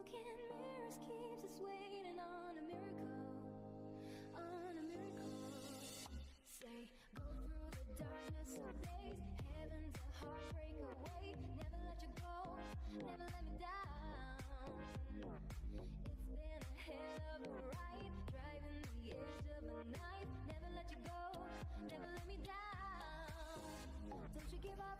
a and mirrors keeps us waiting on a miracle, on a miracle. Say, go through the darkness of days, heaven's a heartbreak away. Never let you go, never let me down. It's been a hell of a ride, driving the edge of the night. Never let you go, never let me down. Don't you give up,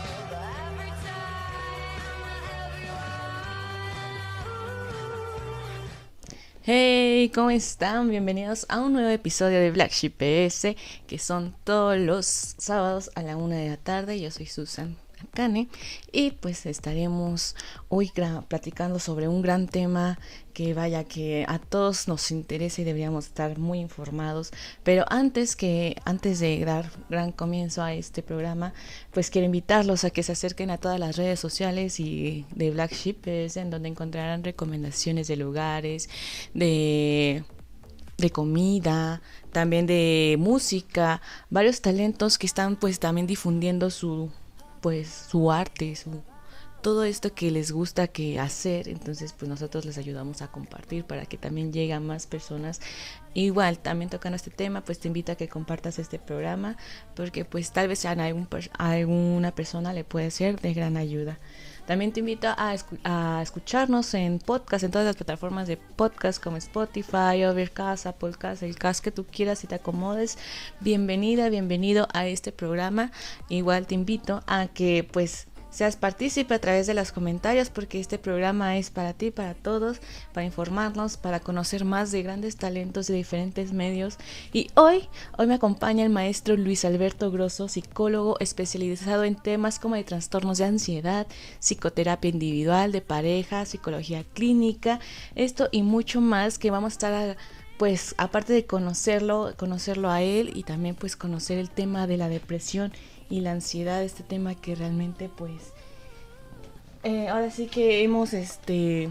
¿Cómo están? Bienvenidos a un nuevo episodio de Black Sheep que son todos los sábados a la una de la tarde. Yo soy Susan Akane y pues estaremos hoy platicando sobre un gran tema que vaya que a todos nos interesa y deberíamos estar muy informados. Pero antes que antes de dar gran comienzo a este programa, pues quiero invitarlos a que se acerquen a todas las redes sociales y de Black Sheep PS, en donde encontrarán recomendaciones de lugares, de de comida, también de música, varios talentos que están pues también difundiendo su pues su arte, su todo esto que les gusta que hacer, entonces pues nosotros les ayudamos a compartir para que también llegue a más personas. Igual, también tocando este tema, pues te invito a que compartas este programa, porque pues tal vez a, algún a alguna persona le puede ser de gran ayuda. También te invito a, escu- a escucharnos en podcast, en todas las plataformas de podcast como Spotify, Overcast, Applecast, el cast que tú quieras y te acomodes. Bienvenida, bienvenido a este programa. Igual te invito a que pues seas partícipe a través de los comentarios porque este programa es para ti, para todos, para informarnos, para conocer más de grandes talentos de diferentes medios. Y hoy, hoy me acompaña el maestro Luis Alberto Grosso, psicólogo especializado en temas como de trastornos de ansiedad, psicoterapia individual, de pareja, psicología clínica, esto y mucho más que vamos a estar pues aparte de conocerlo, conocerlo a él y también pues conocer el tema de la depresión y la ansiedad, este tema que realmente pues eh, ahora sí que hemos este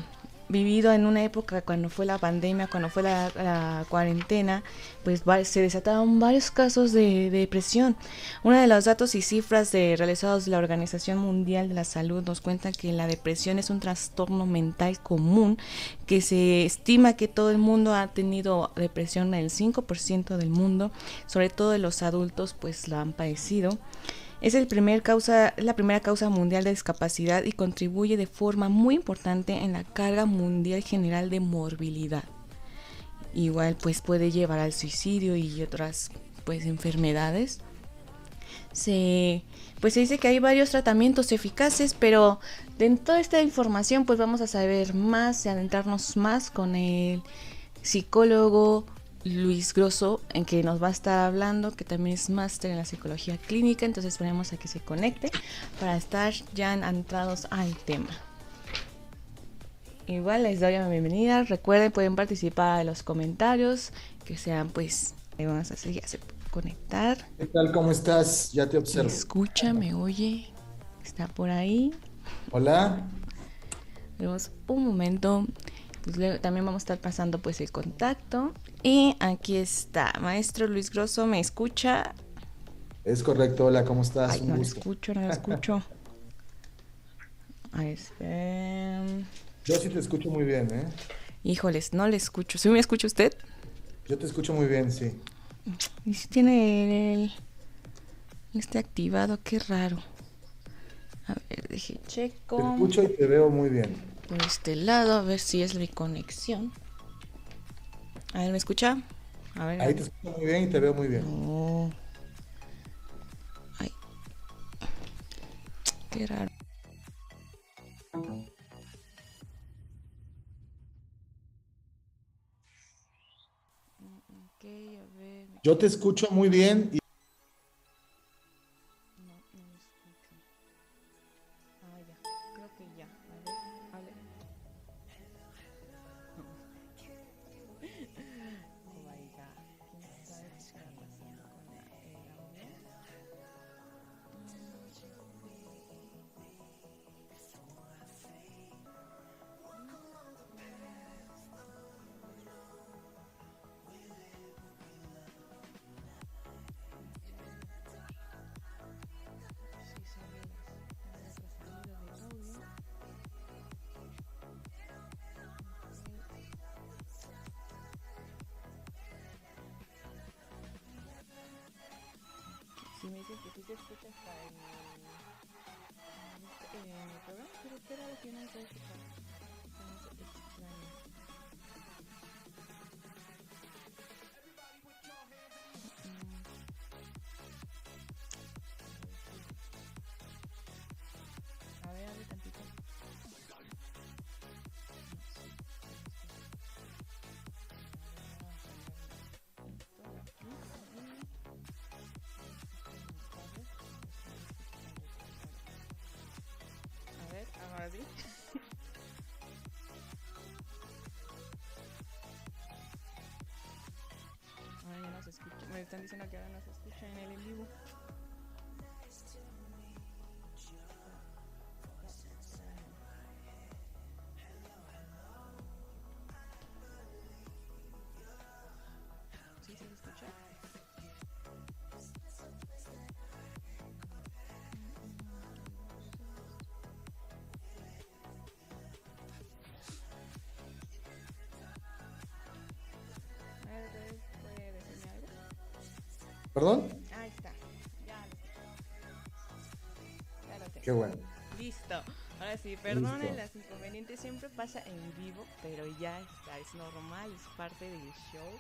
vivido en una época cuando fue la pandemia, cuando fue la, cuarentena, pues se desataron varios casos de, de depresión. Uno de los datos y cifras de, realizados de la Organización Mundial de la Salud nos cuenta que la depresión es un trastorno mental común que se estima que todo el mundo ha tenido depresión, el 5% del mundo, sobre todo de los adultos, pues la han padecido. Es el primer causa, la primera causa mundial de discapacidad y contribuye de forma muy importante en la carga mundial general de morbilidad. Igual pues puede llevar al suicidio y otras pues enfermedades. se pues se dice que hay varios tratamientos eficaces, pero de toda esta información pues vamos a saber más y adentrarnos más con el psicólogo Luis Grosso, en que nos va a estar hablando, que también es máster en la psicología clínica, entonces esperemos a que se conecte para estar ya entrados al tema. Igual les doy la bienvenida, recuerden pueden participar en los comentarios, que sean pues, vamos a hacer ya se conectar. ¿Qué tal? ¿Cómo estás? Ya te ¿Me observo. escucha? ¿Me oye? ¿Está por ahí? Hola. Tenemos un momento. Pues luego también vamos a estar pasando pues el contacto. Y aquí está, maestro Luis Grosso, ¿me escucha? Es correcto. Hola, ¿cómo estás? Ay, Un no lo escucho, no lo escucho. A ver, esperen. Yo sí te escucho muy bien, ¿eh? Híjoles, no le escucho. ¿Sí me escucha usted? Yo te escucho muy bien, sí. Y si tiene el, este activado, qué raro. A ver, deje Te checo. escucho y te veo muy bien. Por este lado, a ver si es mi conexión. A ver, ¿me escucha? A ver. Ahí te escucho muy bien y te veo muy bien. No. Ay. Qué raro. Ok, a ver. Yo te escucho muy bien y Dices que sí se escucha hasta en el, programa, pero raro que no se ver, ahora ya no se escucha. Me están diciendo que ahora no se escucha en el en vivo. ¿Perdón? Ahí está. Ya lo Ya lo tengo. Qué bueno. Listo. Ahora sí, perdonen las inconvenientes. Siempre pasa en vivo, pero ya está. Es normal, es parte del show.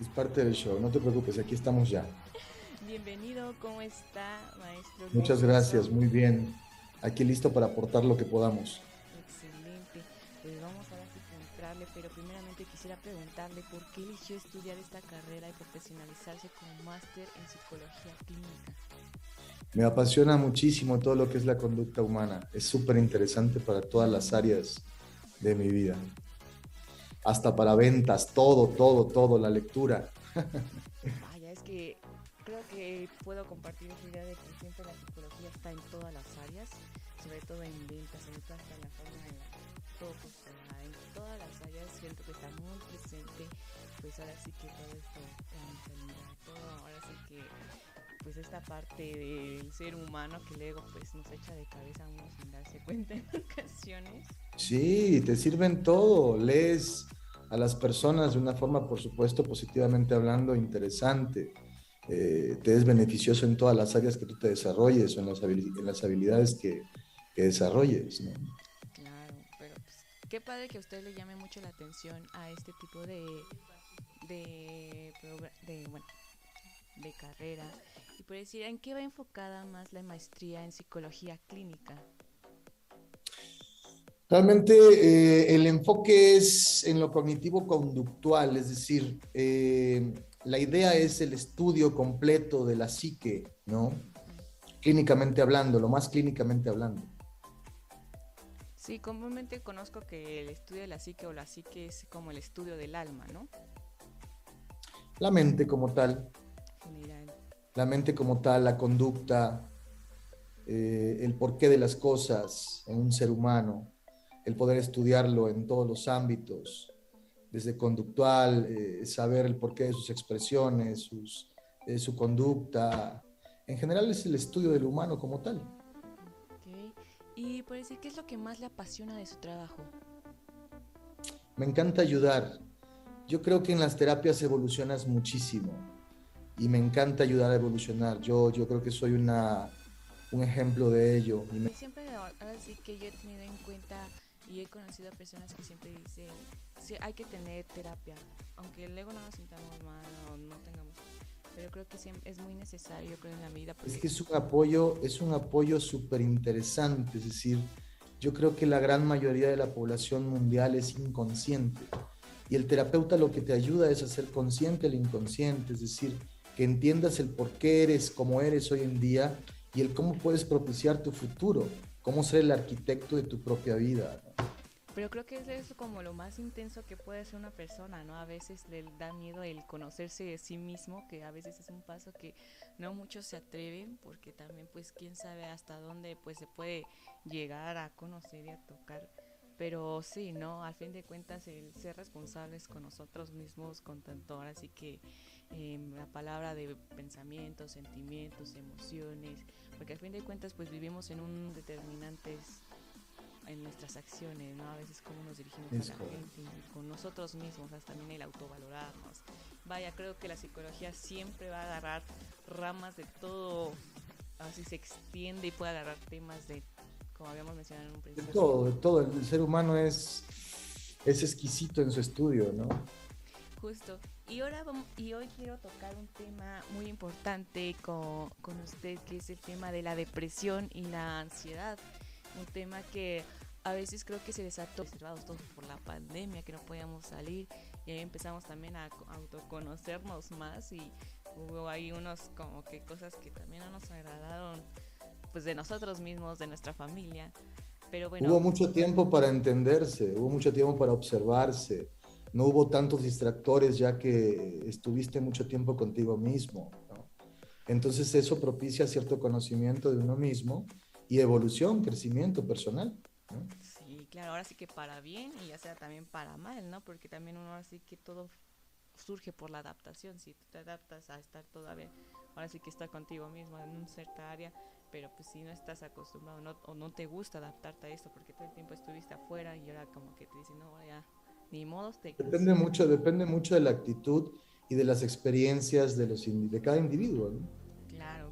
Es parte del show. No te preocupes, aquí estamos ya. Bienvenido, ¿cómo está, maestro? Muchas gracias, muy bien. Aquí listo para aportar lo que podamos. Quisiera preguntarle por qué eligió estudiar esta carrera y profesionalizarse como máster en psicología clínica. Me apasiona muchísimo todo lo que es la conducta humana. Es súper interesante para todas las áreas de mi vida. Hasta para ventas, todo, todo, todo, la lectura. Vaya, es que creo que puedo compartir esa idea de que siempre la psicología está en todas las áreas, sobre todo en ventas, sobre todo hasta en la forma la en todas las áreas siento que está muy presente, pues ahora sí que todo esto, la mentalidad, todo, ahora sí que pues esta parte del ser humano que luego pues nos echa de cabeza uno sin darse cuenta en ocasiones. Sí, te sirven todo. Lees a las personas de una forma, por supuesto, positivamente hablando, interesante. Eh, te es beneficioso en todas las áreas que tú te desarrolles o en las habilidades que, que desarrolles. ¿no? Qué padre que a usted le llame mucho la atención a este tipo de, de bueno, de carrera. Y por decir, ¿en qué va enfocada más la maestría en psicología clínica? Realmente eh, el enfoque es en lo cognitivo-conductual, es decir, eh, la idea es el estudio completo de la psique, ¿no? Clínicamente hablando, lo más clínicamente hablando. Sí, comúnmente conozco que el estudio de la psique o la psique es como el estudio del alma, ¿no? La mente como tal. General. La mente como tal, la conducta, eh, el porqué de las cosas en un ser humano el poder estudiarlo en todos los ámbitos, desde conductual, eh, saber el porqué de sus expresiones, sus, su conducta. En general es el estudio del humano como tal. Y por decir, ¿qué es lo que más le apasiona de su trabajo? Me encanta ayudar. Yo creo que en las terapias evolucionas muchísimo y me encanta ayudar a evolucionar. Yo, yo creo que soy una, un ejemplo de ello. Siempre, ahora sí que yo he tenido en cuenta y he conocido a personas que siempre dicen, sí, hay que tener terapia, aunque luego no nos sintamos mal o no tengamos, pero creo que es muy necesario, creo, en la vida. Es que es un apoyo, es un apoyo súper interesante, es decir, yo creo que la gran mayoría de la población mundial es inconsciente y el terapeuta lo que te ayuda es a ser consciente del inconsciente, es decir, que entiendas el por qué eres como eres hoy en día y el cómo puedes propiciar tu futuro cómo ser el arquitecto de tu propia vida. Pero creo que es eso como lo más intenso que puede ser una persona, ¿no? A veces le da miedo el conocerse de sí mismo, que a veces es un paso que no muchos se atreven, porque también pues quién sabe hasta dónde pues se puede llegar a conocer y a tocar. Pero sí, ¿no? Al fin de cuentas el ser responsables con nosotros mismos, con tanto ahora sí que em, la palabra de pensamientos, sentimientos, emociones, porque al fin de cuentas pues vivimos en un determinantes en nuestras acciones, ¿no? A veces cómo nos dirigimos a la gente, con nosotros mismos, hasta también el autovalorarnos. Vaya, creo que la psicología siempre va a agarrar ramas de todo, así se extiende y puede agarrar temas de, como habíamos mencionado en un principio. De todo, de todo. El ser humano es, es exquisito en su estudio, ¿no? Justo. Y ahora y hoy quiero tocar un tema muy importante con, con usted, que es el tema de la depresión y la ansiedad. Un tema que a veces creo que se desató observados todos por la pandemia, que no podíamos salir y ahí empezamos también a autoconocernos más y hubo ahí unos como que cosas que también no nos agradaron pues de nosotros mismos, de nuestra familia. Pero bueno, hubo mucho tiempo para entenderse, hubo mucho tiempo para observarse no hubo tantos distractores ya que estuviste mucho tiempo contigo mismo. Entonces eso propicia cierto conocimiento de uno mismo y evolución, crecimiento personal. Sí, claro, ahora sí que para bien y ya sea también para mal, ¿no? Porque también uno ahora sí que todo surge por la adaptación, si tú te adaptas a estar todavía, ahora sí que está contigo mismo en una cierta área, pero pues si no estás acostumbrado o no te gusta adaptarte a esto porque todo el tiempo estuviste afuera y ahora como que te dicen, no, ya ni modos Depende mucho, depende mucho de la actitud y de las experiencias de, los, de cada individuo. Claro, claro.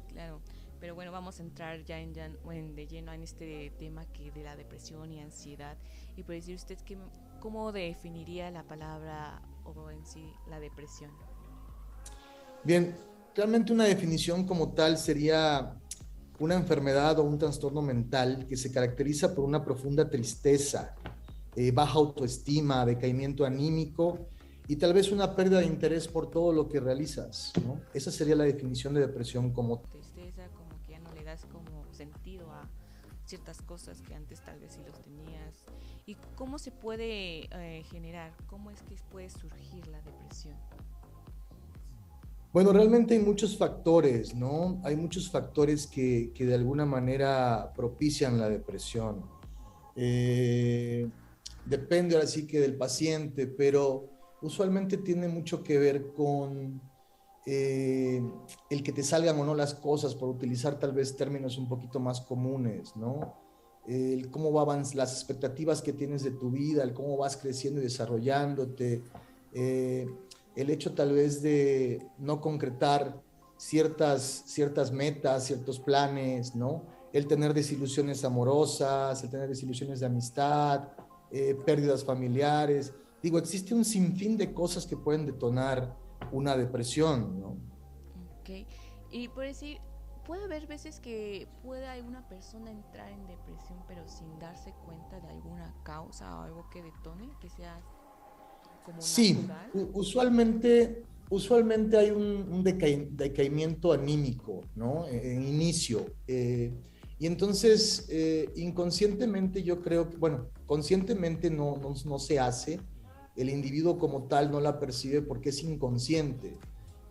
Pero bueno, vamos a entrar ya en, de lleno en este tema que de la depresión y ansiedad. Y por decir usted, que, ¿cómo definiría la palabra o en sí la depresión? Bien, realmente una definición como tal sería una enfermedad o un trastorno mental que se caracteriza por una profunda tristeza, eh, baja autoestima, decaimiento anímico y tal vez una pérdida de interés por todo lo que realizas. Esa sería la definición de depresión como... Tristeza, como que ya no le das como sentido a ciertas cosas que antes tal vez sí los tenías. ¿Y cómo se puede eh, generar? ¿Cómo es que puede surgir la depresión? Bueno, realmente hay muchos factores, ¿no? Hay muchos factores que, que de alguna manera propician la depresión. Eh, depende ahora sí que del paciente, pero usualmente tiene mucho que ver con eh, el que te salgan o no las cosas, por utilizar tal vez términos un poquito más comunes, ¿no? El cómo van las expectativas que tienes de tu vida, el cómo vas creciendo y desarrollándote, eh, el hecho tal vez de no concretar ciertas, ciertas metas, ciertos planes, ¿no? El tener desilusiones amorosas, el tener desilusiones de amistad, eh, pérdidas familiares. Digo, existe un sinfín de cosas que pueden detonar una depresión, ¿no? Ok. Y por decir, puede haber veces que pueda alguna persona entrar en depresión, pero sin darse cuenta de alguna causa o algo que detone, que sea como Sí, natural. usualmente, usualmente hay un, un decai- decaimiento anímico, ¿no? E- En inicio. eh, y entonces, eh, inconscientemente yo creo que, bueno, conscientemente no, no, no se hace, el individuo como tal no la percibe porque es inconsciente.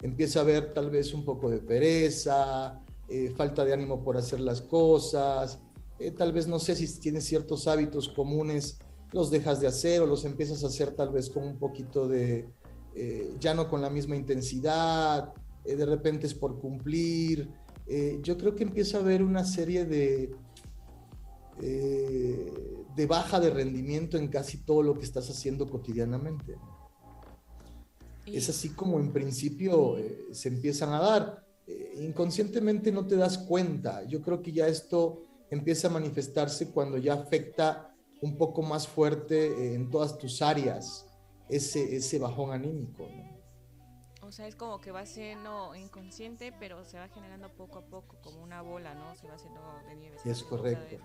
Empieza a ver tal vez un poco de pereza, eh, falta de ánimo por hacer las cosas, eh, tal vez no sé si tienes ciertos hábitos comunes los dejas de hacer o los empiezas a hacer tal vez con un poquito de, eh, ya no con la misma intensidad, eh, de repente es por cumplir. Yo creo que empieza a haber una serie de, de baja de rendimiento en casi todo lo que estás haciendo cotidianamente. Y- Es así como en principio eh, se empiezan a dar. Eh, inconscientemente no te das cuenta. Yo creo que ya esto empieza a manifestarse cuando ya afecta un poco más fuerte eh, en todas tus áreas ese, ese bajón anímico. ¿no? O sea, es como que va siendo inconsciente, pero se va generando poco a poco, como una bola, ¿no? Se va haciendo de nieve. Es correcto.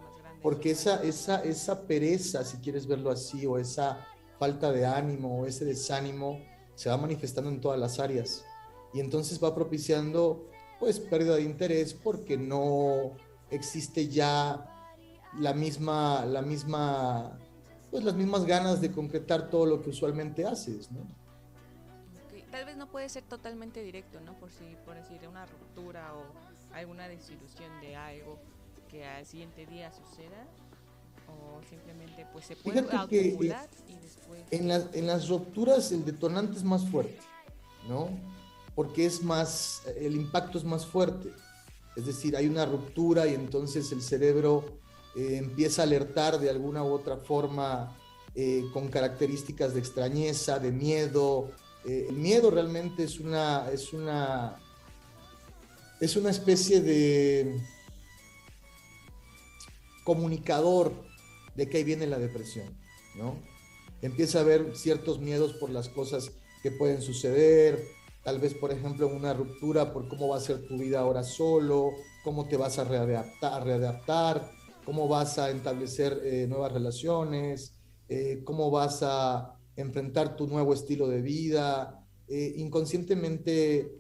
Porque esa, esa, esa pereza, si quieres verlo así, o esa falta de ánimo, o ese desánimo, se va manifestando en todas las áreas. Y entonces va propiciando, pues, pérdida de interés porque no existe ya la misma, la misma, pues, las mismas ganas de concretar todo lo que usualmente haces, ¿no? Tal vez no puede ser totalmente directo, ¿no? Por si, por decir, una ruptura o alguna desilusión de algo que al siguiente día suceda. O simplemente, pues se puede Fíjate que, eh, y después. En, las- en las rupturas el detonante es más fuerte, ¿no? Porque es más, el impacto es más fuerte. Es decir, hay una ruptura y entonces el cerebro eh, empieza a alertar de alguna u otra forma eh, con características de extrañeza, de miedo. Eh, el miedo realmente es una, es una, es una especie de comunicador de que ahí viene la depresión, ¿no? Empieza a haber ciertos miedos por las cosas que pueden suceder, tal vez, por ejemplo, una ruptura por cómo va a ser tu vida ahora solo, cómo te vas a readaptar, cómo vas a establecer eh, nuevas relaciones, eh, cómo vas a enfrentar tu nuevo estilo de vida. Eh, inconscientemente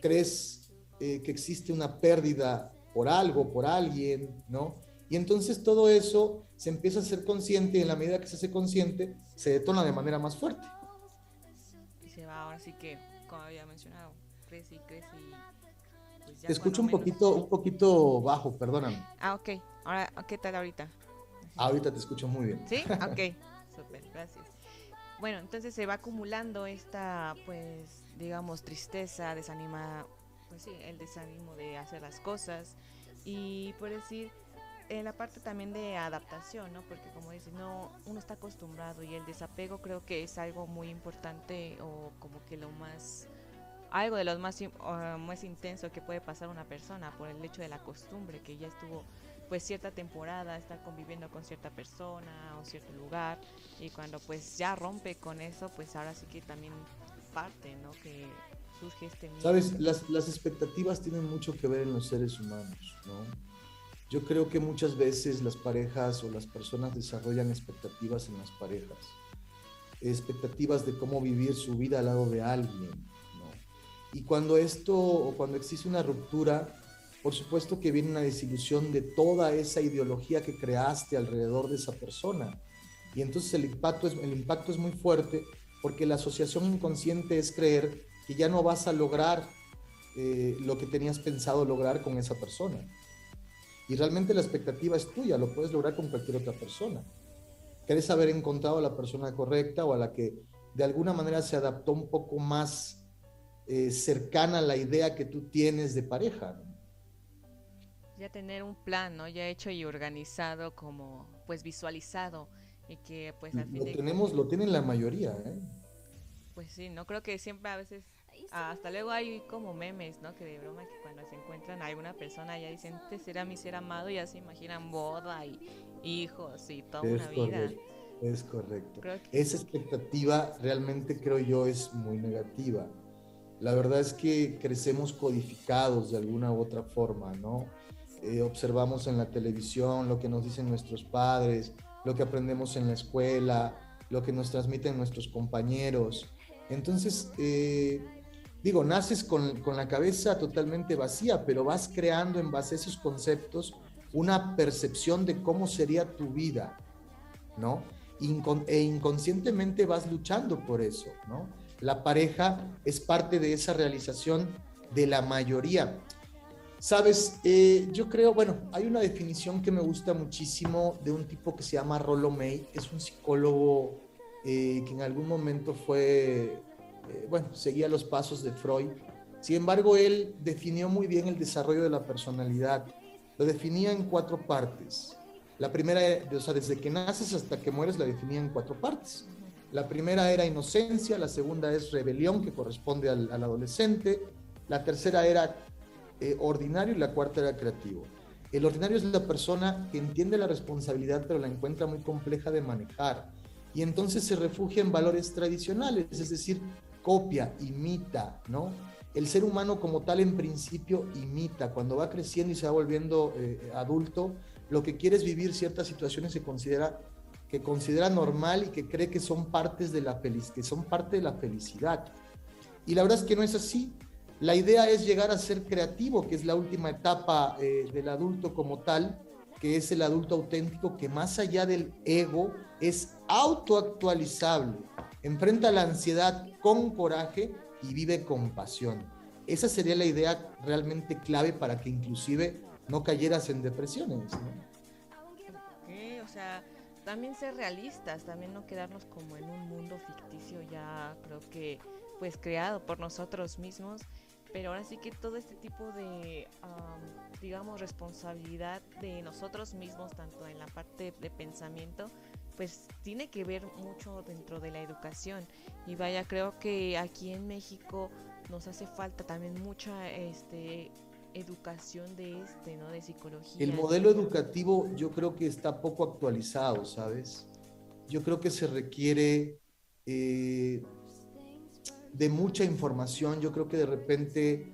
crees que existe una pérdida por algo, por alguien, ¿no? Y entonces todo eso se empieza a ser consciente y en la medida que se hace consciente, se detona de manera más fuerte. Y se va ahora sí que, como había mencionado, crece y crece y. pues Te escucho un menos- poquito, un poquito bajo, perdóname. Ah, ok. Ahora, ¿qué tal ahorita? Ahorita te escucho muy bien. ¿Sí? Ok. Súper, gracias. Bueno, entonces se va acumulando esta, pues, digamos, tristeza, desanima, pues sí, el desánimo de hacer las cosas. Y por decir, en la parte también de adaptación, ¿no? Porque como dices, no, uno está acostumbrado y el desapego creo que es algo muy importante o como que lo más, algo de lo más, ah, más intenso que puede pasar una persona por el hecho de la costumbre, que ya estuvo pues cierta temporada estar conviviendo con cierta persona o cierto lugar y cuando pues ya rompe con eso pues ahora sí que también parte no que surge este. Sabes, las, las expectativas tienen mucho que ver en los seres humanos, ¿no? Yo creo que muchas veces las parejas o las personas desarrollan expectativas en las parejas. Expectativas de cómo vivir su vida al lado de alguien, ¿no? Y cuando esto, o cuando existe una ruptura, por supuesto que viene una desilusión de toda esa ideología que creaste alrededor de esa persona. Y entonces el impacto es, el impacto es muy fuerte porque la asociación inconsciente es creer que ya no vas a lograr eh, lo que tenías pensado lograr con esa persona. Y realmente la expectativa es tuya, lo puedes lograr con cualquier otra persona. Quieres haber encontrado a la persona correcta o a la que de alguna manera se adaptó un poco más eh, cercana a la idea que tú tienes de pareja. ¿no? ya tener un plan no ya hecho y organizado como pues visualizado y que pues al fin Lo de tenemos, lo tienen la mayoría, ¿eh? pues sí no creo que siempre a veces hasta luego hay como memes no que de broma que cuando se encuentran a alguna persona ya dicen este será mi ser amado ya se imaginan boda y hijos y toda Es una vida correcto, es correcto. Esa expectativa realmente creo yo es muy negativa. La verdad es que crecemos codificados de alguna u otra forma, ¿no? Eh, observamos en la televisión lo que nos dicen nuestros padres, lo que aprendemos en la escuela, lo que nos transmiten nuestros compañeros. Entonces, eh, digo, naces con, con, la cabeza totalmente vacía, pero vas creando en base a esos conceptos una percepción de cómo sería tu vida, ¿no? Incon e inconscientemente vas luchando por eso, ¿no? La pareja es parte de esa realización de la mayoría. Sabes, eh, yo creo, bueno, hay una definición que me gusta muchísimo de un tipo que se llama Rollo May, es un psicólogo eh, que en algún momento fue, eh, bueno, seguía los pasos de Freud. Sin embargo, él definió muy bien el desarrollo de la personalidad. Lo definía en cuatro partes. La primera, o sea, desde que naces hasta que mueres, la definía en cuatro partes. La primera era inocencia, la segunda es rebelión, que corresponde al, adolescente, la tercera era eh, ordinario y la cuarta era creativo. El ordinario es la persona que entiende la responsabilidad pero la encuentra muy compleja de manejar y entonces se refugia en valores tradicionales, es decir, copia, imita, ¿no? El ser humano como tal en principio imita, cuando va creciendo y se va volviendo eh, adulto, lo que quiere es vivir ciertas situaciones que considera, que considera normal y que cree que son, partes de la que son parte de la felicidad. Y la verdad es que no es así. La idea es llegar a ser creativo, que es la última etapa eh, del adulto como tal, que es el adulto auténtico, que más allá del ego es autoactualizable, enfrenta la ansiedad con coraje y vive con pasión. Esa sería la idea realmente clave para que inclusive no cayeras en depresiones. o sea, también ser realistas, también no quedarnos como en un mundo ficticio ya creo que pues creado por nosotros mismos pero ahora sí que todo este tipo de, digamos, responsabilidad de nosotros mismos, tanto en la parte de pensamiento, pues tiene que ver mucho dentro de la educación. Y vaya, creo que aquí en México nos hace falta también mucha este educación de este, ¿no? De psicología. El modelo educativo yo creo que está poco actualizado, ¿sabes? Yo creo que se requiere eh, de mucha información. Yo creo que de repente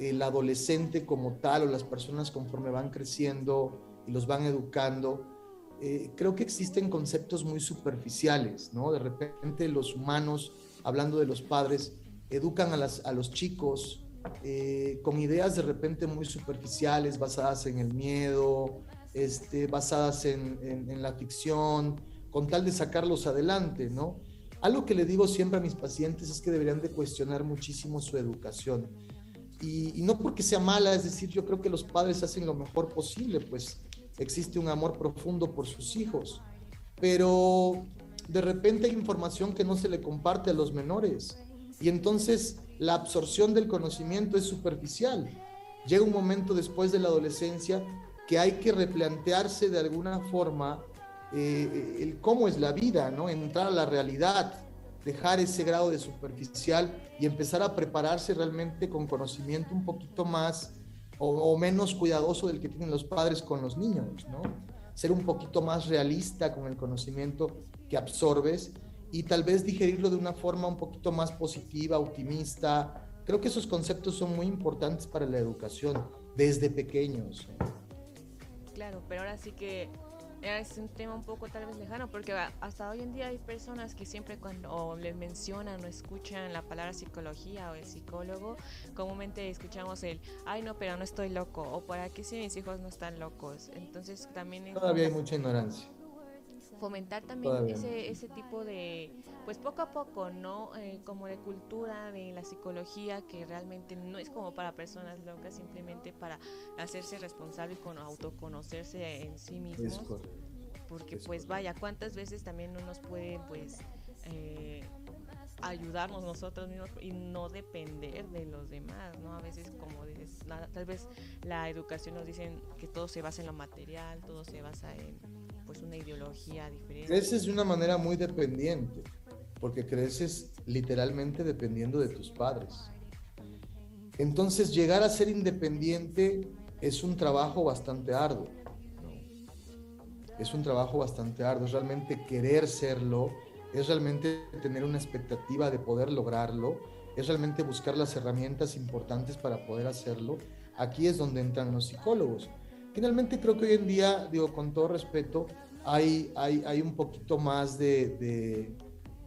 el adolescente como tal o las personas conforme van creciendo y los van educando, eh, creo que existen conceptos muy superficiales, ¿no? De repente los humanos, hablando de los padres, educan a, las, a los chicos eh, con ideas de repente muy superficiales, basadas en el miedo, este, basadas en, en la ficción, con tal de sacarlos adelante, ¿no? Algo que le digo siempre a mis pacientes es que deberían de cuestionar muchísimo su educación. Y, no porque sea mala, es decir, yo creo que los padres hacen lo mejor posible, pues existe un amor profundo por sus hijos. Pero de repente hay información que no se le comparte a los menores. Y entonces la absorción del conocimiento es superficial. Llega un momento después de la adolescencia que hay que replantearse de alguna forma eh, el cómo es la vida, ¿no? Entrar a la realidad, dejar ese grado de superficial y empezar a prepararse realmente con conocimiento un poquito más o, menos cuidadoso del que tienen los padres con los niños, ¿no? Ser un poquito más realista con el conocimiento que absorbes y tal vez digerirlo de una forma un poquito más positiva, optimista. Creo que esos conceptos son muy importantes para la educación desde pequeños. Claro, pero ahora sí que es un tema un poco tal vez lejano porque hasta hoy en día hay personas que siempre cuando les mencionan o escuchan la palabra psicología o el psicólogo, comúnmente escuchamos el, ay no, pero no estoy loco o para qué si mis hijos no están locos. Entonces también... Todavía hay mucha ignorancia fomentar también ese, ese tipo de, pues poco a poco, ¿no? Eh, como de cultura de la psicología que realmente no es como para personas locas, simplemente para hacerse responsable con autoconocerse en sí mismos. porque pues vaya, cuántas veces también no nos pueden pues eh, ayudarnos nosotros mismos y no depender de los demás, ¿no? A veces como dices, tal vez la educación nos dicen que todo se basa en lo material, todo se basa en pues una ideología diferente. Creces de una manera muy dependiente, porque creces literalmente dependiendo de tus padres. Entonces llegar a ser independiente es un trabajo bastante arduo. Es un trabajo bastante arduo, es realmente querer serlo, es realmente tener una expectativa de poder lograrlo es realmente buscar las herramientas importantes para poder hacerlo. Aquí es donde entran los psicólogos. Finalmente creo que hoy en día, digo, con todo respeto, hay, hay, hay un poquito más de,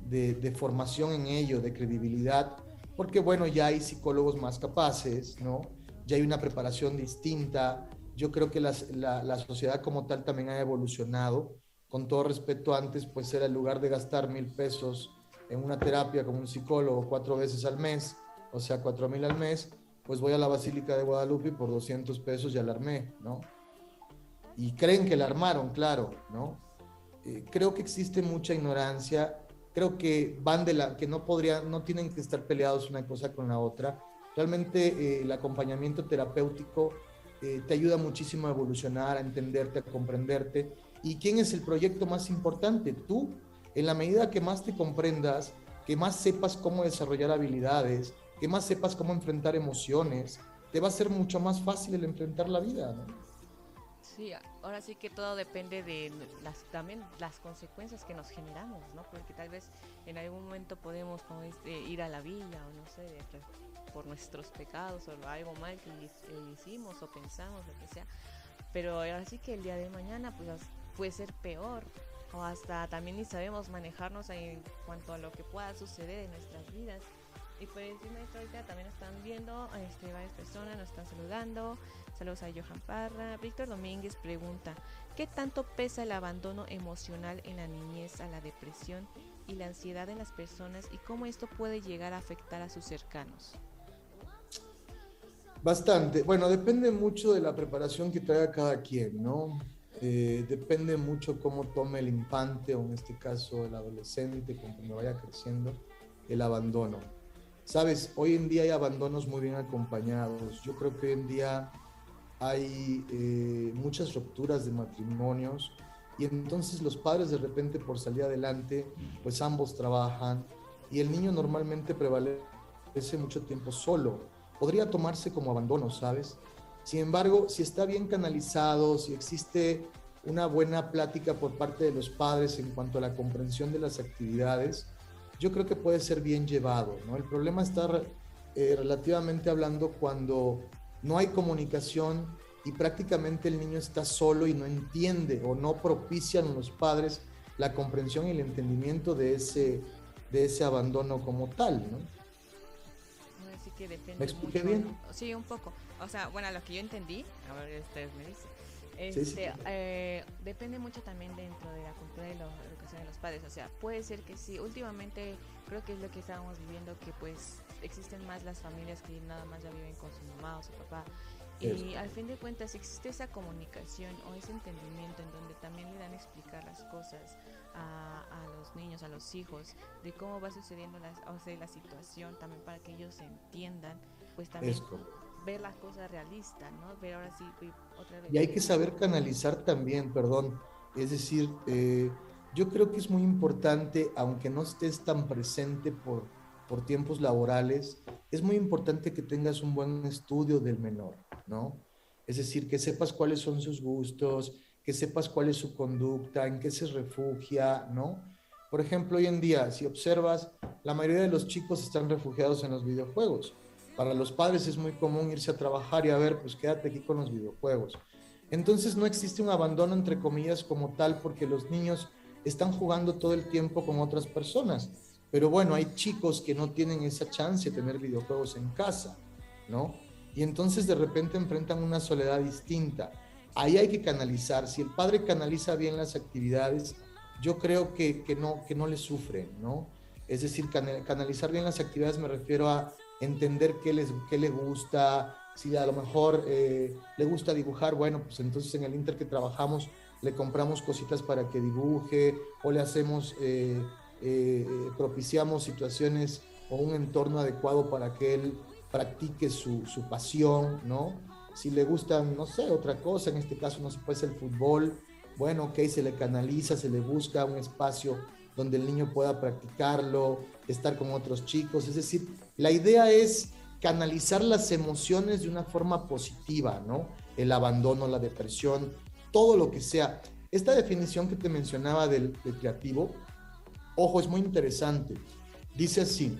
de, de, formación en ello, de credibilidad, porque bueno, ya hay psicólogos más capaces, ¿no? Ya hay una preparación distinta. Yo creo que la, la sociedad como tal también ha evolucionado. Con todo respeto, antes pues era el lugar de gastar mil pesos en una terapia con un psicólogo cuatro veces al mes, o sea, cuatro mil al mes, pues voy a la Basílica de Guadalupe por 200 pesos ya la ¿no? Y creen que la armaron, claro, ¿no? Eh, creo que existe mucha ignorancia, creo que van de la, que no podrían, no tienen que estar peleados una cosa con la otra. Realmente eh, el acompañamiento terapéutico eh, te ayuda muchísimo a evolucionar, a entenderte, a comprenderte. ¿Y quién es el proyecto más importante? Tú, en la medida que más te comprendas, que más sepas cómo desarrollar habilidades, que más sepas cómo enfrentar emociones, te va a ser mucho más fácil el enfrentar la vida. ¿no? Sí, ahora sí que todo depende de las también las consecuencias que nos generamos, ¿no? Porque tal vez en algún momento podemos como este, ir a la villa o no sé, por nuestros pecados o algo mal que hicimos o pensamos, lo que sea. Pero ahora sí que el día de mañana pues puede ser peor o hasta también ni sabemos manejarnos en cuanto a lo que pueda suceder en nuestras vidas. Y por encima de esto ahorita también están viendo este, varias personas, nos están saludando. Saludos a Johan Parra. Víctor Domínguez pregunta, ¿qué tanto pesa el abandono emocional en la niñez a la depresión y la ansiedad en las personas y cómo esto puede llegar a afectar a sus cercanos? Bastante. Bueno, depende mucho de la preparación que traiga cada quien, ¿no? Eh, depende mucho cómo tome el infante o en este caso el adolescente conforme vaya creciendo el abandono. Sabes, hoy en día hay abandonos muy bien acompañados. Yo creo que hoy en día hay eh, muchas rupturas de matrimonios y entonces los padres de repente por salir adelante, pues ambos trabajan y el niño normalmente prevalece mucho tiempo solo. Podría tomarse como abandono, ¿sabes? Sin embargo, si está bien canalizado, si existe una buena plática por parte de los padres en cuanto a la comprensión de las actividades, yo creo que puede ser bien llevado. ¿no? El problema está eh, relativamente hablando cuando no hay comunicación y prácticamente el niño está solo y no entiende o no propician los padres la comprensión y el entendimiento de ese, de ese abandono como tal. ¿no? Así que depende ¿Me expliqué mucho. bien? Sí, un poco. O sea, bueno, lo que yo entendí, a ver, ustedes me dicen. Sí, Este, sí. eh, depende mucho también dentro de la cultura y la educación de los padres. O sea, puede ser que sí. Últimamente creo que es lo que estábamos viviendo, que pues existen más las familias que nada más ya viven con su mamá o su papá. Y al fin de cuentas existe esa comunicación o ese entendimiento en donde también le dan a explicar las cosas a, a los niños, a los hijos, de cómo va sucediendo la, o sea, la situación, también para que ellos entiendan, pues también ver las cosas realistas, ¿no? Ver ahora sí, otra vez. Y hay que saber canalizar también, perdón. Es decir, eh, yo creo que es muy importante, aunque no estés tan presente por, por tiempos laborales, es muy importante que tengas un buen estudio del menor, ¿no? Es decir, que sepas cuáles son sus gustos, que sepas cuál es su conducta, en qué se refugia, ¿no? Por ejemplo, hoy en día, si observas, la mayoría de los chicos están refugiados en los videojuegos. Para los padres es muy común irse a trabajar y a ver, pues quédate aquí con los videojuegos. Entonces no existe un abandono entre comillas como tal porque los niños están jugando todo el tiempo con otras personas. Pero bueno, hay chicos que no tienen esa chance de tener videojuegos en casa, ¿no? Y entonces de repente enfrentan una soledad distinta. Ahí hay que canalizar. Si el padre canaliza bien las actividades, yo creo que, que no, que no le sufren, ¿no? Es decir, cana- canalizar bien las actividades me refiero a entender qué, les, qué le gusta, si a lo mejor eh, le gusta dibujar, bueno, pues entonces en el Inter que trabajamos le compramos cositas para que dibuje o le hacemos, eh, eh, eh, propiciamos situaciones o un entorno adecuado para que él practique su, su pasión, ¿no? Si le gusta, no sé, otra cosa, en este caso no se puede el fútbol, bueno, ok, se le canaliza, se le busca un espacio donde el niño pueda practicarlo, estar con otros chicos, es decir, la idea es canalizar las emociones de una forma positiva, ¿no? El abandono, la depresión, todo lo que sea. Esta definición que te mencionaba del, del creativo, ojo, es muy interesante. Dice así,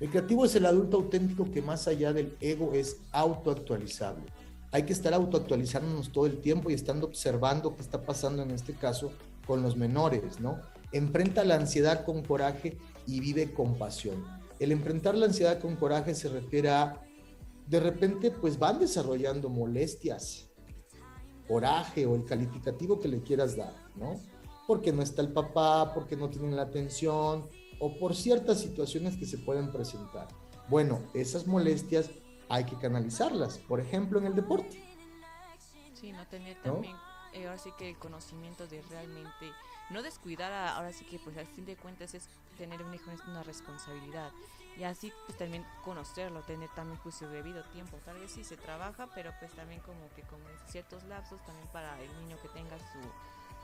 El creativo es el adulto auténtico que más allá del ego es autoactualizable. Hay que estar autoactualizándonos todo el tiempo y estando observando qué está pasando en este caso con los menores, ¿no? Enfrenta la ansiedad con coraje y vive con pasión. El enfrentar la ansiedad con coraje se refiere a, de repente, pues van desarrollando molestias, coraje o el calificativo que le quieras dar, ¿no? Porque no está el papá, porque no tienen la atención o por ciertas situaciones que se pueden presentar. Bueno, esas molestias hay que canalizarlas, por ejemplo, en el deporte. Sí, no tener también, eh, ahora sí que el conocimiento de realmente, no descuidar, a- ahora sí que pues al fin de cuentas es tener un hijo es una responsabilidad y así pues también conocerlo, tener también pues su debido tiempo, tal vez sí se trabaja, pero pues también como que con ciertos lapsos también para el niño que tenga su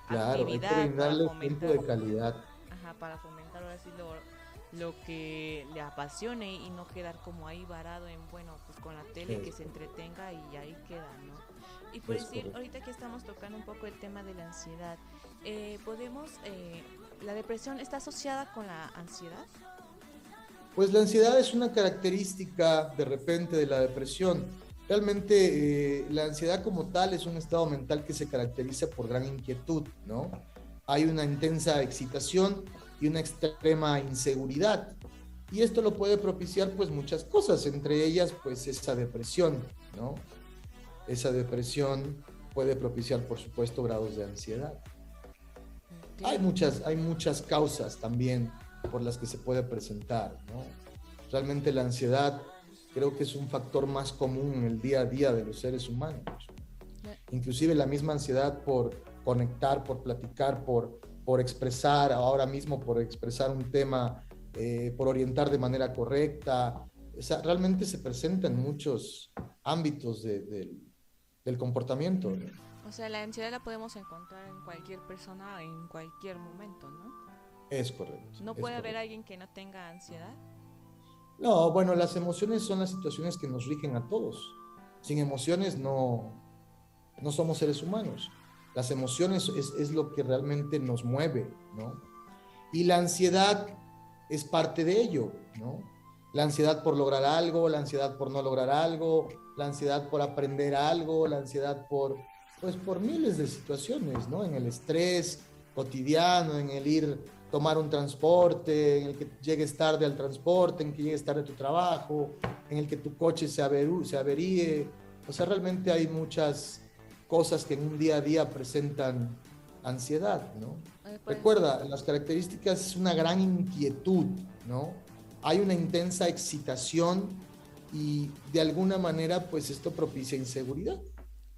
Claro, hay que actividad para fomentar, de calidad. ajá, para fomentar ahora sí lo, lo que le apasione y no quedar como ahí varado en bueno pues con la tele que se entretenga y ahí queda, ¿no? Y por Es decir, correcto. ahorita que estamos tocando un poco el tema de la ansiedad, eh, podemos, eh, la depresión está asociada con la ansiedad. Pues la ansiedad es una característica de repente de la depresión. Realmente eh, la ansiedad como tal es un estado mental que se caracteriza por gran inquietud, ¿no? Hay una intensa excitación y una extrema inseguridad. Y esto lo puede propiciar pues muchas cosas, entre ellas pues esa depresión, ¿no? Esa depresión puede propiciar por supuesto grados de ansiedad. Hay muchas, hay muchas causas también por las que se puede presentar, ¿no? Realmente la ansiedad creo que es un factor más común en el día a día de los seres humanos. Inclusive la misma ansiedad por conectar, por platicar, por, por expresar, ahora mismo por expresar un tema, eh, por orientar de manera correcta. O sea, realmente se presenta en muchos ámbitos de- del- del comportamiento. ¿no? O sea, la ansiedad la podemos encontrar en cualquier persona en cualquier momento, ¿no? Es correcto. No puede haber correcto. alguien que no tenga ansiedad. No, bueno, las emociones son las situaciones que nos rigen a todos. Sin emociones no, no somos seres humanos. Las emociones es, es lo que realmente nos mueve, ¿no? Y la ansiedad es parte de ello, ¿no? La ansiedad por lograr algo, la ansiedad por no lograr algo, la ansiedad por aprender algo, la ansiedad por, pues por miles de situaciones, ¿no? En el estrés cotidiano, en el ir tomar un transporte, en el que llegues tarde al transporte, en que llegues tarde a tu trabajo, en el que tu coche se, averu- se averíe. O sea, realmente hay muchas cosas que en un día a día presentan ansiedad, ¿no? Pues, Recuerda, las características es una gran inquietud, ¿no? Hay una intensa excitación y de alguna manera pues esto propicia inseguridad.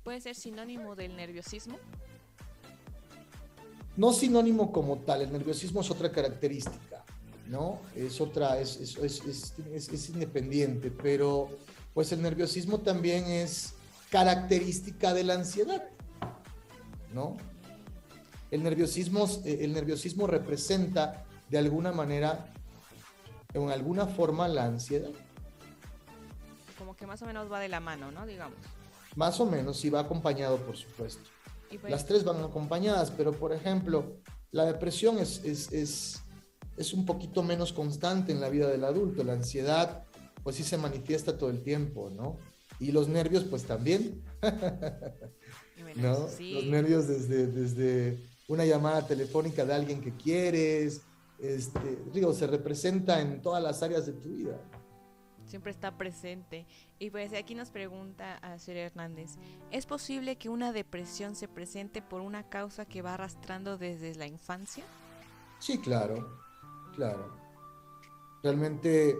Puede ser sinónimo del nerviosismo. No sinónimo como tal, el nerviosismo es otra característica, ¿no? Es otra, es, es, es, es- independiente, pero pues el nerviosismo también es característica de la ansiedad, ¿no? El nerviosismo, eh, el nerviosismo representa de alguna manera, en alguna forma, la ansiedad. Como que más o menos va de la mano, ¿no? Digamos. Más o menos, y va acompañado, por supuesto. Pues, Las tres van acompañadas, pero por ejemplo, la depresión es, es, es, es un poquito menos constante en la vida del adulto. La ansiedad, pues sí se manifiesta todo el tiempo, ¿no? Y los nervios, pues también, ¿no? sí. Los nervios desde, desde una llamada telefónica de alguien que quieres, este, digo, se representa en todas las áreas de tu vida. Siempre está presente. Y pues aquí nos pregunta a Sherry Hernández, ¿es posible que una depresión se presente por una causa que va arrastrando desde la infancia? Sí, claro, claro. Realmente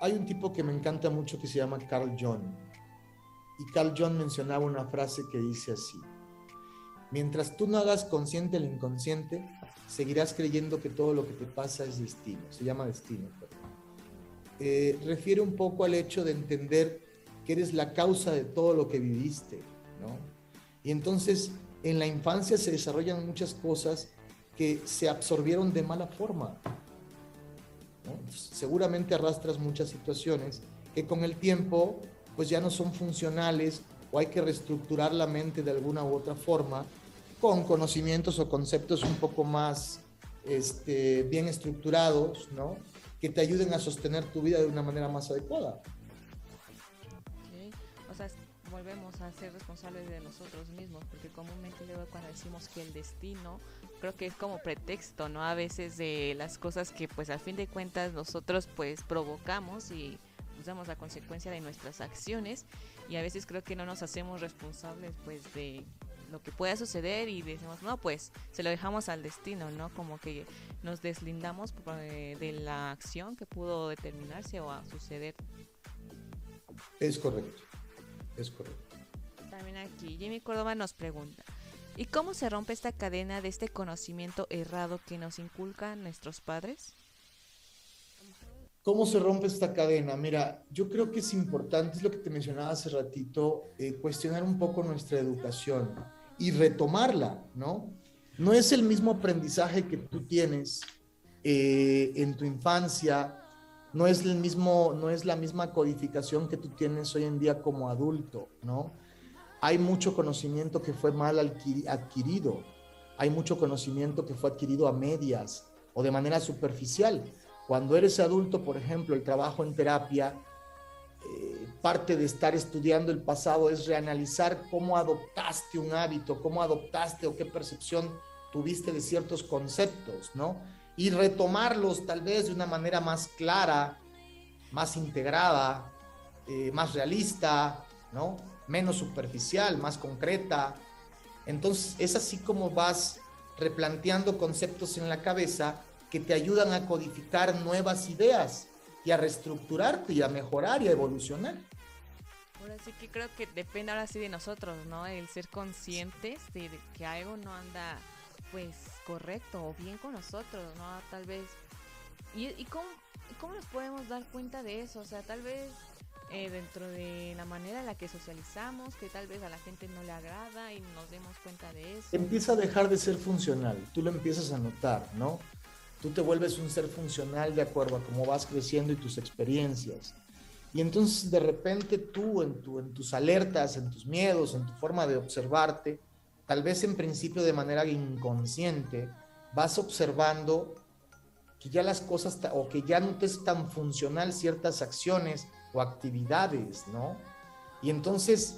hay un tipo que me encanta mucho que se llama Carl Jung. Y Carl Jung mencionaba una frase que dice así. Mientras tú no hagas consciente el inconsciente, seguirás creyendo que todo lo que te pasa es destino. Se llama destino. Eh, refiere un poco al hecho de entender que eres la causa de todo lo que viviste, ¿no? Y entonces en la infancia se desarrollan muchas cosas que se absorbieron de mala forma. seguramente arrastras muchas situaciones que con el tiempo pues ya no son funcionales o hay que reestructurar la mente de alguna u otra forma con conocimientos o conceptos un poco más este, bien estructurados, ¿no? Que te ayuden a sostener tu vida de una manera más adecuada. O sea, volvemos a ser responsables de nosotros mismos, porque comúnmente luego cuando decimos que el destino, creo que es como pretexto, ¿no? A veces de las cosas que pues al fin de cuentas nosotros pues provocamos y usamos la consecuencia de nuestras acciones y a veces creo que no nos hacemos responsables pues de lo que pueda suceder y decimos, no, pues se lo dejamos al destino, ¿no? Como que nos deslindamos eh, de la acción que pudo determinarse o a suceder Es correcto, es correcto. También aquí, Jimmy Córdoba nos pregunta, ¿y cómo se rompe esta cadena de este conocimiento errado que nos inculcan nuestros padres? ¿Cómo se rompe esta cadena? Mira, yo creo que es importante, es lo que te mencionaba hace ratito, eh, cuestionar un poco nuestra educación y retomarla, ¿no? No es el mismo aprendizaje que tú tienes eh, en tu infancia, no es, el mismo, no es la misma codificación que tú tienes hoy en día como adulto, ¿no? Hay mucho conocimiento que fue mal adquiri- adquirido, hay mucho conocimiento que fue adquirido a medias o de manera superficial. Cuando eres adulto, por ejemplo, el trabajo en terapia, eh, parte de estar estudiando el pasado es reanalizar cómo adoptaste un hábito, cómo adoptaste o qué percepción tuviste de ciertos conceptos, ¿no? Y retomarlos tal vez de una manera más clara, más integrada, eh, más realista, ¿no? Menos superficial, más concreta. Entonces es así como vas replanteando conceptos en la cabeza que te ayudan a codificar nuevas ideas y a reestructurarte y a mejorar y a evolucionar. Ahora sí que creo que depende ahora sí de nosotros, ¿no? El ser conscientes de, que algo no anda pues correcto o bien con nosotros, ¿no? Tal vez... ¿Y, y cómo, cómo nos podemos dar cuenta de eso? O sea, tal vez eh, dentro de la manera en la que socializamos, que tal vez a la gente no le agrada y nos demos cuenta de eso. Empieza a dejar de ser funcional, tú lo empiezas a notar, ¿no? Tú te vuelves un ser funcional de acuerdo a cómo vas creciendo y tus experiencias. Y entonces de repente tú en, tu, en tus alertas, en tus miedos, en tu forma de observarte, tal vez en principio de manera inconsciente, vas observando que ya las cosas, o que ya no te es tan funcional ciertas acciones o actividades, ¿no? Y entonces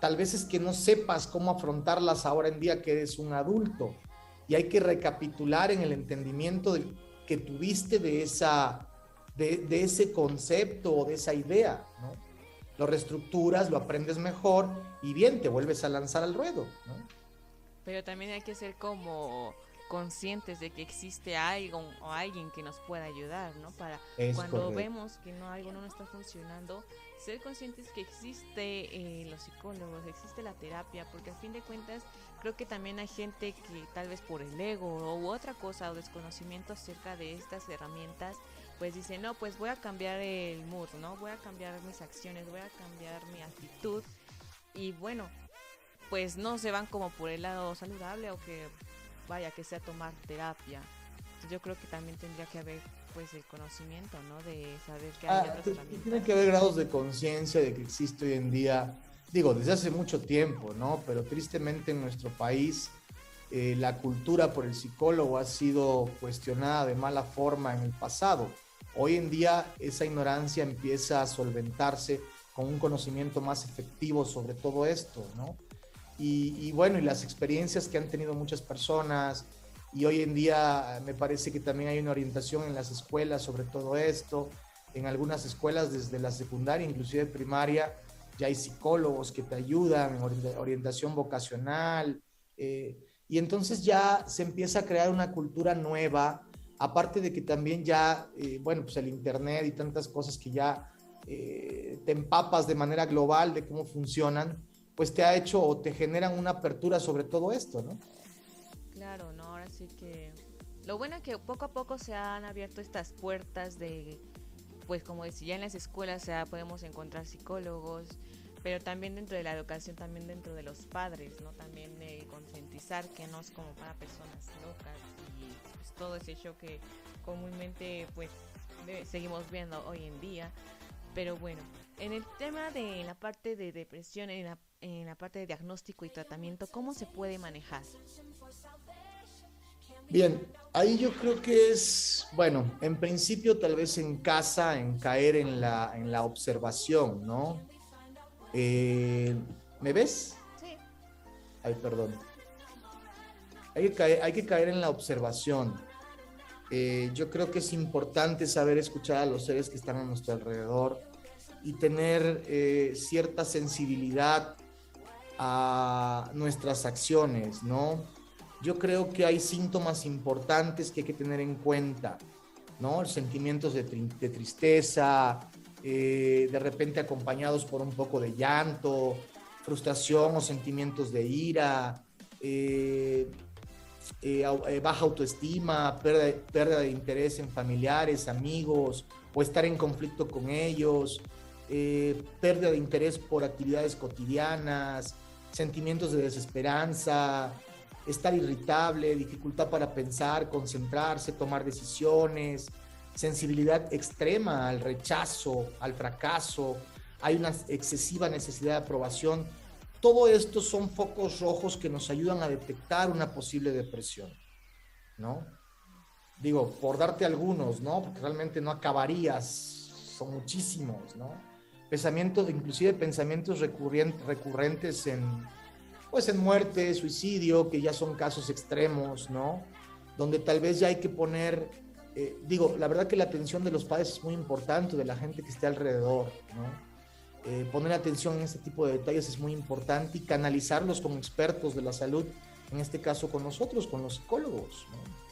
tal vez es que no sepas cómo afrontarlas ahora en día que eres un adulto. Y hay que recapitular en el entendimiento de- que tuviste de, esa, de, de ese concepto o de esa idea, ¿no? Lo reestructuras, lo aprendes mejor y bien, te vuelves a lanzar al ruedo, ¿no? Pero también hay que ser como conscientes de que existe algo o alguien que nos pueda ayudar, ¿no? Para Es cuando correcto. vemos que no algo no está funcionando, ser conscientes que existe eh, los psicólogos, existe la terapia, porque al fin de cuentas creo que también hay gente que tal vez por el ego u otra cosa o desconocimiento acerca de estas herramientas, pues dice, no, pues voy a cambiar el mood, ¿no? Voy a cambiar mis acciones, voy a cambiar mi actitud y bueno, pues no se van como por el lado saludable o que vaya que sea tomar terapia. Yo creo que también tendría que haber pues el conocimiento, ¿no? De saber que hay Ah, otras herramientas. tiene que haber grados de conciencia de que existe hoy en día, digo, desde hace mucho tiempo, ¿no? Pero tristemente en nuestro país eh, la cultura por el psicólogo ha sido cuestionada de mala forma en el pasado. Hoy en día esa ignorancia empieza a solventarse con un conocimiento más efectivo sobre todo esto, ¿no? Y, y bueno, y las experiencias que han tenido muchas personas, y hoy en día me parece que también hay una orientación en las escuelas sobre todo esto. En algunas escuelas, desde la secundaria, inclusive primaria, ya hay psicólogos que te ayudan en ori- orientación vocacional. eh, y entonces ya se empieza a crear una cultura nueva, aparte de que también ya, eh, bueno, pues el Internet y tantas cosas que ya eh, te empapas de manera global de cómo funcionan, pues te ha hecho o te generan una apertura sobre todo esto, ¿no? Claro, no, ahora sí que... Lo bueno es que poco a poco se han abierto estas puertas de, pues como decía, ya en las escuelas ya podemos encontrar psicólogos, pero también dentro de la educación, también dentro de los padres, ¿no? También de concientizar que no es como para personas locas y pues, todo ese show que comúnmente pues seguimos viendo hoy en día. Pero bueno, en el tema de la parte de depresión, en la, en la parte de diagnóstico y tratamiento, ¿cómo se puede manejar? Bien, ahí yo creo que es, bueno, en principio tal vez en casa, en caer en la, en la observación, ¿no? Eh, ¿Me ves? Sí. Ay, perdón. Hay que caer, hay que caer en la observación. Eh, yo creo que es importante saber escuchar a los seres que están a nuestro alrededor y tener eh, cierta sensibilidad a nuestras acciones, ¿no? Yo creo que hay síntomas importantes que hay que tener en cuenta, ¿no? Sentimientos de, de tristeza, eh, de repente acompañados por un poco de llanto, frustración o sentimientos de ira, eh, eh, eh, baja autoestima, pérdida, pérdida de interés en familiares, amigos, o estar en conflicto con ellos, eh, pérdida de interés por actividades cotidianas, sentimientos de desesperanza, estar irritable, dificultad para pensar, concentrarse, tomar decisiones, sensibilidad extrema al rechazo, al fracaso, hay una excesiva necesidad de aprobación. Todo esto son focos rojos que nos ayudan a detectar una posible depresión, ¿no? Digo, por darte algunos, ¿no? Porque realmente no acabarías, son muchísimos, ¿no? Pensamientos, inclusive pensamientos recurrentes en, pues en muerte, suicidio, que ya son casos extremos, ¿no? Donde tal vez ya hay que poner, eh, digo, la verdad que la atención de los padres es muy importante, de la gente que esté alrededor, ¿no? Eh, poner atención en este tipo de detalles es muy importante y canalizarlos con expertos de la salud, en este caso con nosotros, con los psicólogos, ¿no?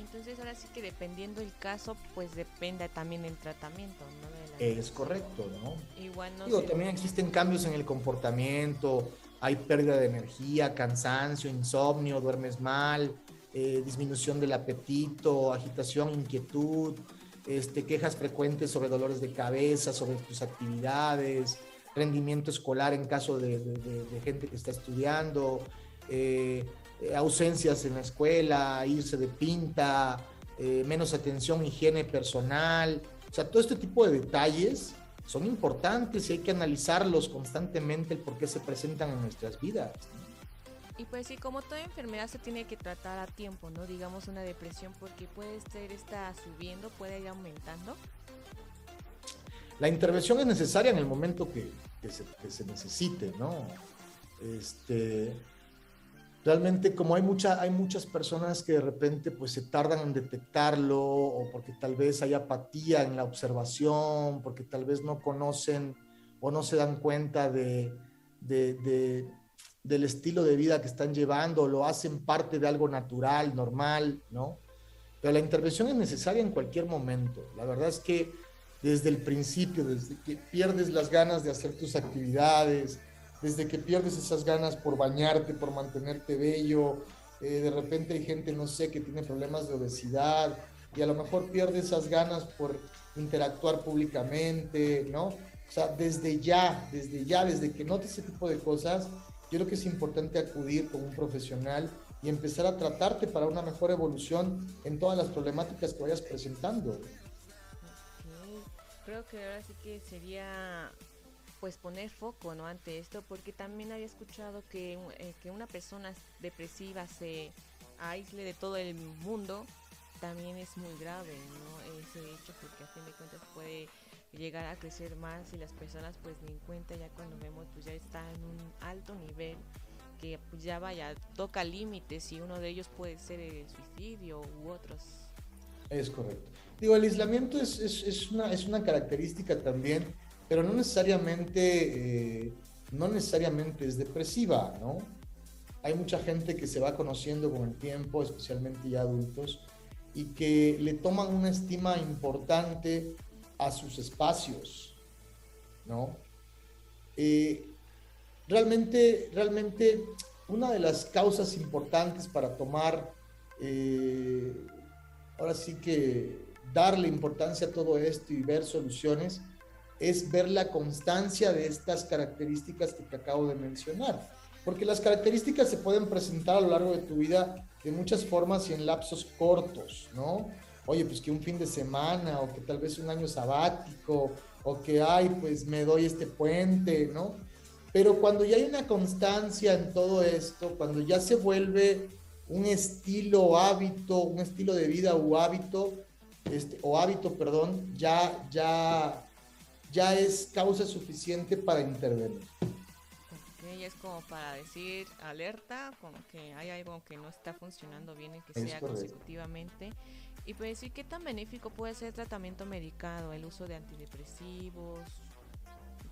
Entonces ahora sí que dependiendo el caso, pues depende también el tratamiento, ¿no? De la- Es correcto, ¿no? Igual no Digo, también existen cambios en el comportamiento, hay pérdida de energía, cansancio, insomnio, duermes mal, eh, disminución del apetito, agitación, inquietud, este, quejas frecuentes sobre dolores de cabeza, sobre tus actividades, rendimiento escolar en caso de, gente que está estudiando, eh, ausencias en la escuela, irse de pinta, eh, menos atención, higiene personal, o sea, todo este tipo de detalles son importantes y hay que analizarlos constantemente el por qué se presentan en nuestras vidas. Y pues sí, como toda enfermedad se tiene que tratar a tiempo, ¿no? Digamos una depresión porque puede ser está subiendo, puede ir aumentando. La intervención es necesaria en el momento que, que se, que se necesite, ¿no? Este, realmente como hay, mucha, hay muchas personas que de repente pues se tardan en detectarlo o porque tal vez hay apatía en la observación, porque tal vez no conocen o no se dan cuenta de, de- de- del estilo de vida que están llevando, lo hacen parte de algo natural, normal, ¿no? Pero la intervención es necesaria en cualquier momento. La verdad es que desde el principio, desde que pierdes las ganas de hacer tus actividades, desde que pierdes esas ganas por bañarte, por mantenerte bello, eh, de repente hay gente, no sé, que tiene problemas de obesidad y a lo mejor pierde esas ganas por interactuar públicamente, ¿no? O sea, desde ya, desde ya, desde que notes ese tipo de cosas, yo creo que es importante acudir con un profesional y empezar a tratarte para una mejor evolución en todas las problemáticas que vayas presentando. Ok. Creo que ahora sí que sería pues poner foco no ante esto porque también había escuchado que, eh, que una persona depresiva se aísle de todo el mundo también es muy grave no ese hecho porque a fin de cuentas puede llegar a crecer más y las personas pues ni en cuenta ya cuando vemos pues ya está en un alto nivel que pues ya vaya toca límites y uno de ellos puede ser el suicidio u otros. Es correcto. Digo, el aislamiento es, es, es una, es una característica también, pero no necesariamente, eh, no necesariamente es depresiva, ¿no? Hay mucha gente que se va conociendo con el tiempo, especialmente ya adultos, y que le toman una estima importante a sus espacios, ¿no? Eh, realmente, realmente, una de las causas importantes para tomar eh, ahora sí que darle importancia a todo esto y ver soluciones es ver la constancia de estas características que te acabo de mencionar. Porque las características se pueden presentar a lo largo de tu vida de muchas formas y en lapsos cortos, ¿no? Oye, pues que un fin de semana o que tal vez un año sabático o que, ay, pues me doy este puente, ¿no? Pero cuando ya hay una constancia en todo esto, cuando ya se vuelve un estilo hábito, un estilo de vida o hábito, este, o hábito, perdón, ya, ya, ya es causa suficiente para intervenir. Ok, es como para decir alerta, como que hay algo que no está funcionando bien y que Es sea correcto. consecutivamente. Y para decir qué tan benéfico puede ser el tratamiento medicado, el uso de antidepresivos.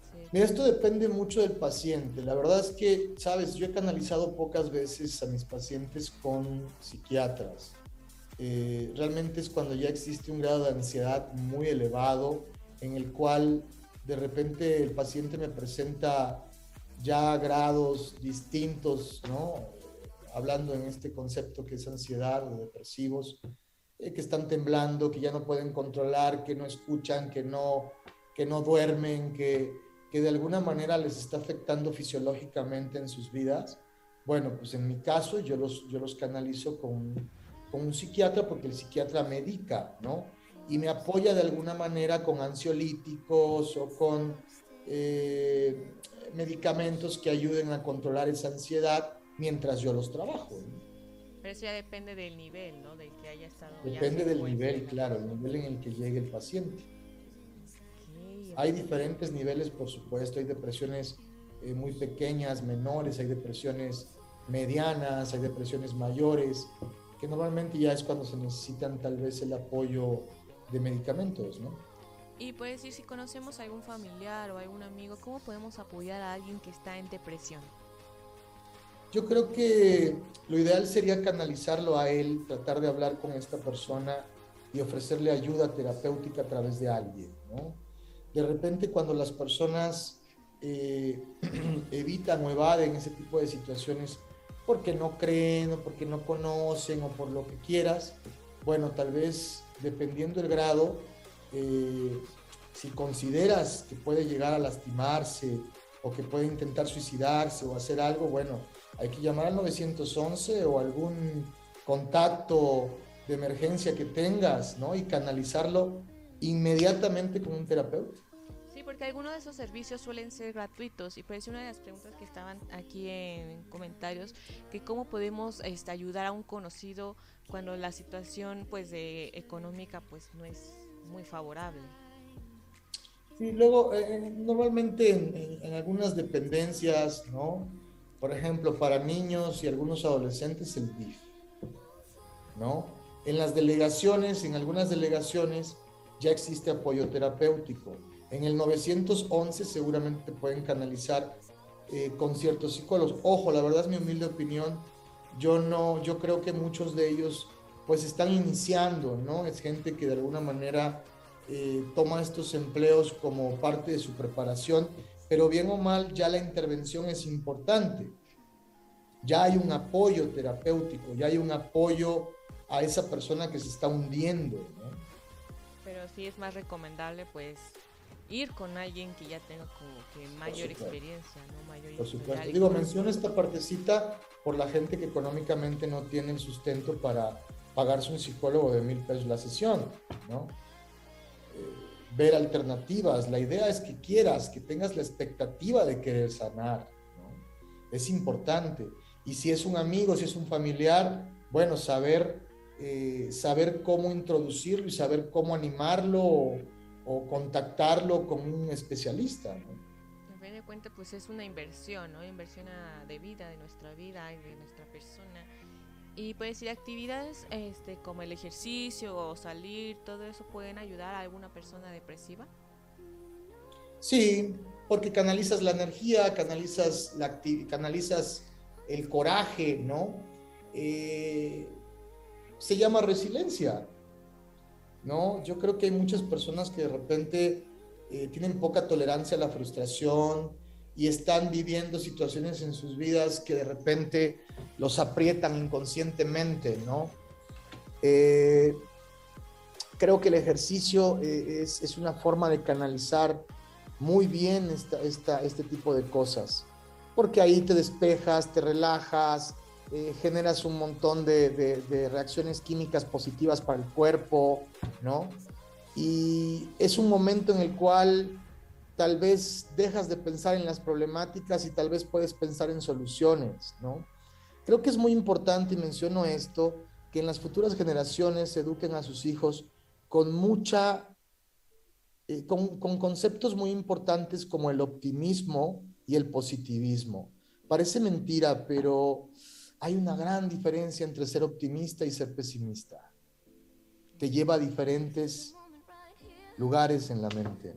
etcétera? Mira, esto depende mucho del paciente. La verdad es que, sabes, yo he canalizado pocas veces a mis pacientes con psiquiatras. Eh, realmente es cuando ya existe un grado de ansiedad muy elevado en el cual de repente el paciente me presenta ya grados distintos, ¿no? Hablando en este concepto que es ansiedad o depresivos, eh, que están temblando, que ya no pueden controlar, que no escuchan, que no, que no duermen, que, que de alguna manera les está afectando fisiológicamente en sus vidas. Bueno, pues en mi caso yo los, yo los canalizo con, con un psiquiatra porque el psiquiatra medica, ¿no? Y me apoya de alguna manera con ansiolíticos o con eh, medicamentos que ayuden a controlar esa ansiedad mientras yo los trabajo. Pero eso ya depende del nivel, ¿no? Del que haya estado. Depende del nivel, la claro, el nivel en el que llegue el paciente. Hay diferentes niveles, por supuesto, hay depresiones eh, muy pequeñas, menores, hay depresiones medianas, hay depresiones mayores, que normalmente ya es cuando se necesitan tal vez el apoyo de medicamentos, ¿no? Y puede decir, si conocemos a algún familiar o algún amigo, ¿cómo podemos apoyar a alguien que está en depresión? Yo creo que lo ideal sería canalizarlo a él, tratar de hablar con esta persona y ofrecerle ayuda terapéutica a través de alguien, ¿no? De repente cuando las personas eh, evitan o evaden ese tipo de situaciones porque no creen o porque no conocen o por lo que quieras, bueno, tal vez dependiendo el grado, eh, si consideras que puede llegar a lastimarse o que puede intentar suicidarse o hacer algo, bueno, hay que llamar al 911 o algún contacto de emergencia que tengas, ¿no? Y canalizarlo inmediatamente con un terapeuta. Sí, porque algunos de esos servicios suelen ser gratuitos y parece una de las preguntas que estaban aquí en comentarios, que cómo podemos este, ayudar a un conocido cuando la situación pues de económica pues no es muy favorable. Sí, luego, eh, normalmente en, en- en algunas dependencias, ¿no? Por ejemplo, para niños y algunos adolescentes, el DIF, ¿no? En las delegaciones, en algunas delegaciones, ya existe apoyo terapéutico. En el 911 seguramente te pueden canalizar eh, con ciertos psicólogos. Ojo, la verdad es mi humilde opinión. Yo no, yo creo que muchos de ellos pues están iniciando, ¿no? Es gente que de alguna manera eh, toma estos empleos como parte de su preparación, pero bien o mal ya la intervención es importante. Ya hay un apoyo terapéutico, ya hay un apoyo a esa persona que se está hundiendo, ¿no? Pero sí es más recomendable pues ir con alguien que ya tenga como que mayor experiencia, ¿no? Mayor Por supuesto. Digo, menciono esta partecita por la gente que económicamente no tiene el sustento para pagarse un psicólogo de mil pesos la sesión, ¿no? Eh, ver alternativas. La idea es que quieras, que tengas la expectativa de querer sanar, ¿no? Es importante. Y si es un amigo, si es un familiar, bueno, saber, eh, saber cómo introducirlo y saber cómo animarlo o, contactarlo con un especialista, ¿no? A fin de cuentas, pues es una inversión, ¿no? Inversión de vida, de nuestra vida y de nuestra persona. Y puede decir actividades este, como el ejercicio o salir, todo eso pueden ayudar a alguna persona depresiva. Sí, porque canalizas la energía, canalizas, la canalizas el coraje, ¿no? Eh, se llama resiliencia, ¿no? Yo creo que hay muchas personas que de repente eh, tienen poca tolerancia a la frustración y están viviendo situaciones en sus vidas que de repente los aprietan inconscientemente, ¿no? Eh, creo que el ejercicio eh, es, es una forma de canalizar muy bien esta, esta- este tipo de cosas, porque ahí te despejas, te relajas, eh, generas un montón de, reacciones químicas positivas para el cuerpo, ¿no? Y es un momento en el cual tal vez dejas de pensar en las problemáticas y tal vez puedes pensar en soluciones, ¿no? Creo que es muy importante, y menciono esto, que en las futuras generaciones se eduquen a sus hijos con mucha, eh, con, con conceptos muy importantes como el optimismo y el positivismo. Parece mentira, pero hay una gran diferencia entre ser optimista y ser pesimista. Te lleva a diferentes lugares en la mente.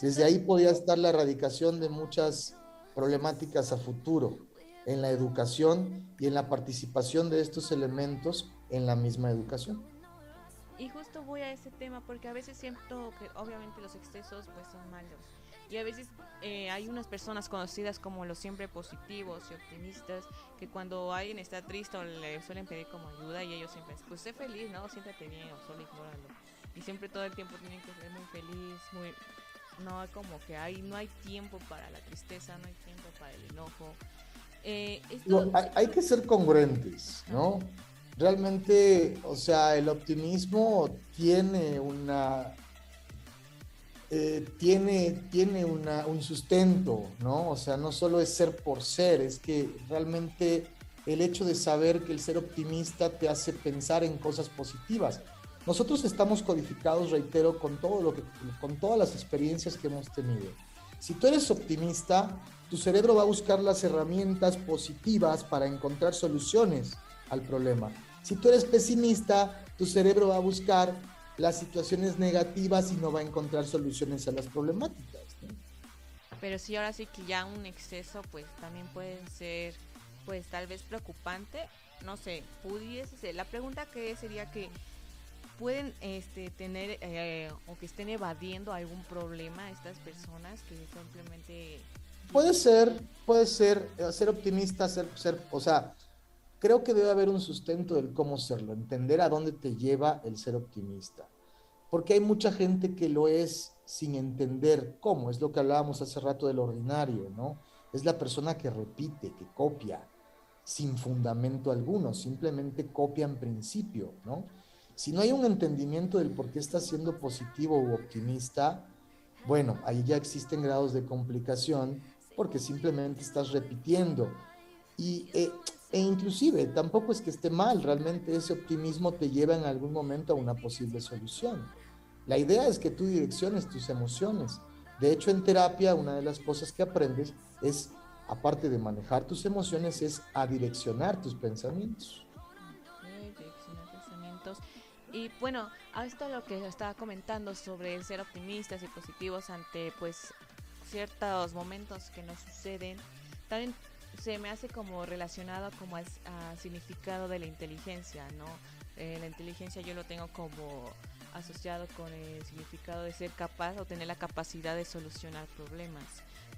Desde ahí podría estar la erradicación de muchas problemáticas a futuro en la educación y en la participación de estos elementos en la misma educación. Y justo voy a ese tema porque a veces siento que obviamente los excesos pues son malos. Y a veces eh, hay unas personas conocidas como los siempre positivos y optimistas que cuando alguien está triste o le suelen pedir como ayuda y ellos siempre dicen, pues sé feliz, ¿no? Siéntate bien o solo ignóralo. Y siempre todo el tiempo tienen que ser muy feliz, muy... No, como que hay, no hay tiempo para la tristeza, no hay tiempo para el enojo. Eh, hay, hay que ser congruentes, ¿no? Realmente, o sea, el optimismo tiene una, eh, tiene, tiene un sustento, ¿no? O sea, no solo es ser por ser, es que realmente el hecho de saber que el ser optimista te hace pensar en cosas positivas. Nosotros estamos codificados, reitero, con todo lo que, con todas las experiencias que hemos tenido. Si tú eres optimista, tu cerebro va a buscar las herramientas positivas para encontrar soluciones al problema. Si tú eres pesimista, tu cerebro va a buscar las situaciones negativas y no va a encontrar soluciones a las problemáticas. ¿no? Pero sí, ahora sí que ya un exceso, pues también puede ser, pues tal vez preocupante. No sé, pudiese ser. La pregunta que sería que pueden este, tener eh, o que estén evadiendo algún problema estas personas que simplemente. Puede ser, puede ser, eh, ser optimista, ser, ser, o sea, creo que debe haber un sustento del cómo serlo, entender a dónde te lleva el ser optimista. Porque hay mucha gente que lo es sin entender cómo, es lo que hablábamos hace rato del ordinario, ¿no? Es la persona que repite, que copia, sin fundamento alguno, simplemente copia en principio, ¿no? Si no hay un entendimiento del por qué estás siendo positivo u optimista, bueno, ahí ya existen grados de complicación porque simplemente estás repitiendo. Y, eh, e inclusive tampoco es que esté mal, realmente ese optimismo te lleva en algún momento a una posible solución. La idea es que tú direcciones tus emociones. De hecho, en terapia una de las cosas que aprendes es, aparte de manejar tus emociones, es a direccionar tus pensamientos. Y bueno, a esto lo que estaba comentando sobre ser optimistas y positivos ante pues ciertos momentos que nos suceden, también se me hace como relacionado como al significado de la inteligencia, ¿no? Eh, la inteligencia yo lo tengo como asociado con el significado de ser capaz o tener la capacidad de solucionar problemas.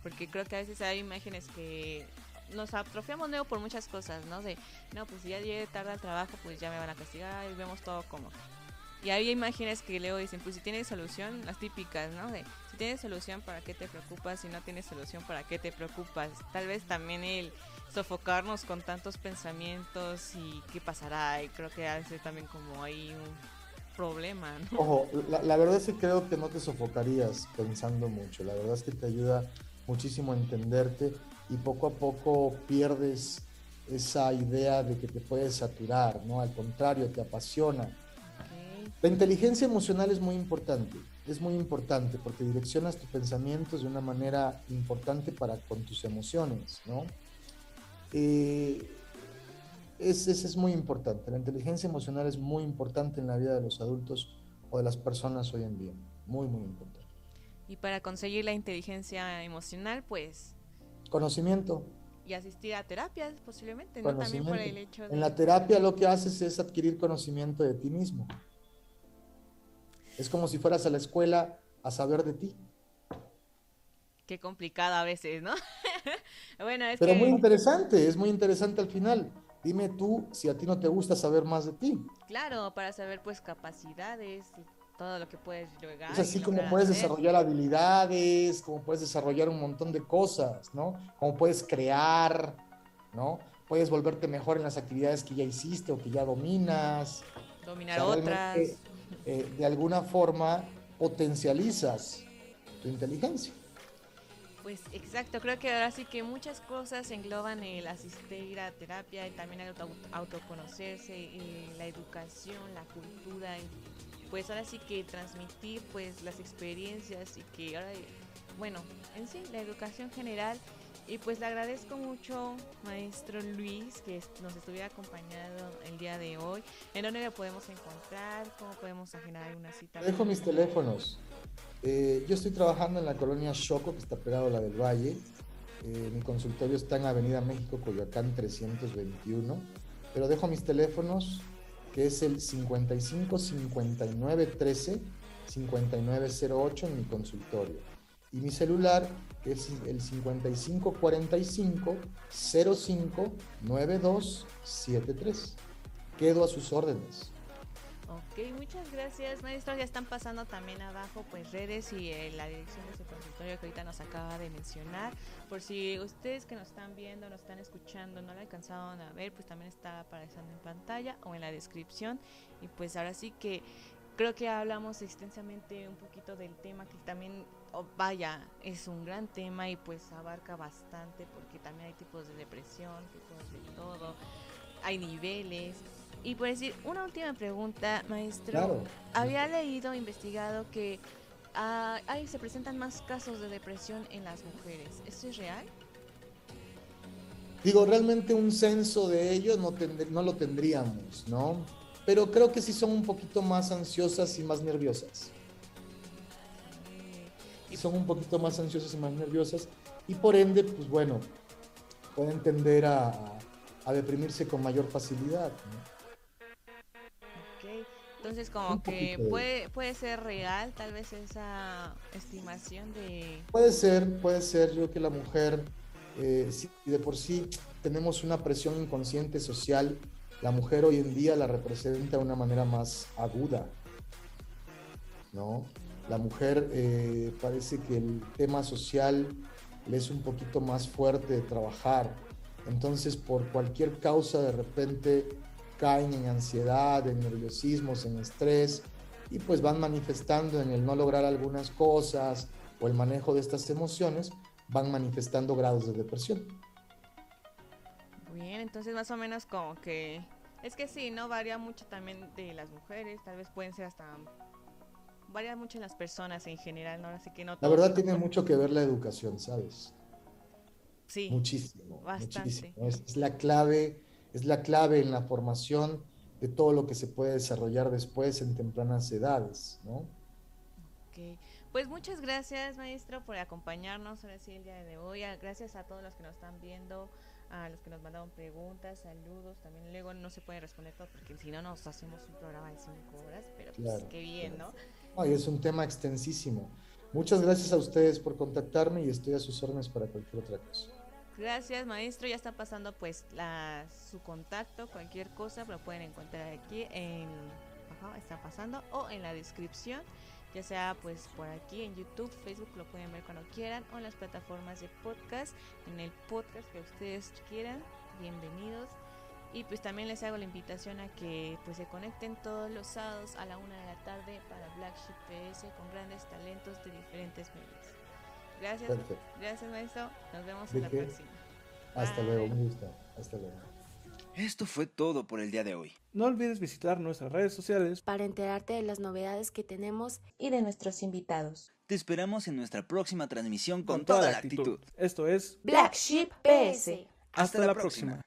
Porque creo que a veces hay imágenes que nos atrofiamos luego por muchas cosas, ¿no? De, no, pues si ya llegué tarde trabajo, pues ya me van a castigar y vemos todo como. Y hay imágenes que luego dicen, pues si tienes solución, las típicas, ¿no? De, si tienes solución, ¿para qué te preocupas? Si no tienes solución, ¿para qué te preocupas? Tal vez también el sofocarnos con tantos pensamientos y qué pasará, y creo que hace también como hay un problema, ¿no? Ojo, la, la verdad es que creo que no te sofocarías pensando mucho. La verdad es que te ayuda muchísimo a entenderte y poco a poco pierdes esa idea de que te puedes saturar, ¿no? Al contrario, te apasiona. La inteligencia emocional es muy importante, es muy importante porque direccionas tus pensamientos de una manera importante para con tus emociones, ¿no? Eh, es, es, es muy importante, la inteligencia emocional es muy importante en la vida de los adultos o de las personas hoy en día, muy, muy importante. Y para conseguir la inteligencia emocional, pues, Conocimiento, y asistir a terapias posiblemente, ¿no? También por el hecho de... En la terapia lo que haces es adquirir conocimiento de ti mismo. Es como si fueras a la escuela a saber de ti. Qué complicado a veces, ¿no? bueno, es Pero que... muy interesante, es muy interesante al final. Dime tú si a ti no te gusta saber más de ti. Claro, para saber pues capacidades y todo lo que puedes llegar. Es así como puedes hacer. desarrollar habilidades, como puedes desarrollar un montón de cosas, ¿no? Como puedes crear, ¿no? Puedes volverte mejor en las actividades que ya hiciste o que ya dominas. Dominar O sea, otras. Eh, de alguna forma potencializas tu inteligencia. Pues exacto, creo que ahora sí que muchas cosas engloban el asistir a terapia y también auto- autoconocerse, la educación, la cultura, pues ahora sí que transmitir pues las experiencias y que ahora, bueno, en sí, la educación general. Y pues le agradezco mucho, maestro Luis, que nos estuviera acompañado el día de hoy. ¿En dónde lo podemos encontrar? ¿Cómo podemos agendar una cita? Dejo mis teléfonos. Eh, yo estoy trabajando en la colonia Choco, que está pegado a la del Valle. Eh, mi consultorio está en Avenida México, Coyoacán 321. Pero dejo mis teléfonos, que es el 55 59 13 5908 en mi consultorio. Y mi celular, es el 55 45 05 92 73. Quedo a sus órdenes. Ok, muchas gracias, maestro. Ya están pasando también abajo pues redes y eh, la dirección de su consultorio que ahorita nos acaba de mencionar. Por si ustedes que nos están viendo, nos están escuchando, no lo alcanzaron a ver, pues también está apareciendo en pantalla o en la descripción. Y pues ahora sí que creo que hablamos extensamente un poquito del tema que también, oh, vaya, es un gran tema y pues abarca bastante porque también hay tipos de depresión, tipos de todo, hay niveles. Y por decir, una última pregunta, maestro. Claro. Había leído, investigado que ay, se presentan más casos de depresión en las mujeres. ¿Eso es real? Digo, realmente un censo de ellos no, tend- no lo tendríamos, ¿no? Pero creo que sí son un poquito más ansiosas y más nerviosas. Son un poquito más ansiosas y más nerviosas y por ende, pues bueno, pueden tender a, a- deprimirse con mayor facilidad. Entonces como Un que poquito. puede, puede ser real tal vez esa estimación de... Puede ser, puede ser, yo creo que la mujer, eh, si de por sí tenemos una presión inconsciente social, la mujer hoy en día la representa de una manera más aguda, ¿no? La mujer eh, parece que el tema social le es un poquito más fuerte de trabajar, entonces por cualquier causa de repente caen en ansiedad, en nerviosismos, en estrés, y pues van manifestando en el no lograr algunas cosas o el manejo de estas emociones, van manifestando grados de depresión. Bien, entonces más o menos como que... Es que sí, ¿no? Varía mucho también de las mujeres, tal vez pueden ser hasta... Varía mucho en las personas en general, ¿no? Así que no... La verdad tiene mucho que ver la educación, ¿sabes? Sí, Muchísimo, bastante. muchísimo. Es, es la clave, es la clave en la formación de todo lo que se puede desarrollar después en tempranas edades, ¿no? Ok. Pues muchas gracias, maestro, por acompañarnos ahora sí el día de hoy. A- Gracias a todos los que nos están viendo, a los que nos mandaron preguntas, saludos. También luego no se puede responder todo porque si no nos hacemos un programa de cinco horas, pero pues Claro, qué bien, ¿no? Ay, es un tema extensísimo. Muchas gracias a ustedes por contactarme y estoy a sus órdenes para cualquier otra cosa. Gracias, maestro. Ya está pasando pues la, su contacto, cualquier cosa, lo pueden encontrar aquí en... Ajá, está pasando o en la descripción, ya sea pues por aquí en YouTube, Facebook, lo pueden ver cuando quieran o en las plataformas de podcast, en el podcast que ustedes quieran. Bienvenidos. Y pues también les hago la invitación a que pues se conecten todos los sábados a la una de la tarde para Black Sheep PS con grandes talentos de diferentes medios. Gracias, Perfecto. gracias maestro. Nos vemos ¿De en la qué? próxima. Hasta Bye. luego, un gusto. Hasta luego. Esto fue todo por el día de hoy. No olvides visitar nuestras redes sociales Para enterarte de las novedades que tenemos y de nuestros invitados. Te esperamos en nuestra próxima transmisión con, con toda, la actitud. Esto es Black Sheep PS. Hasta la próxima.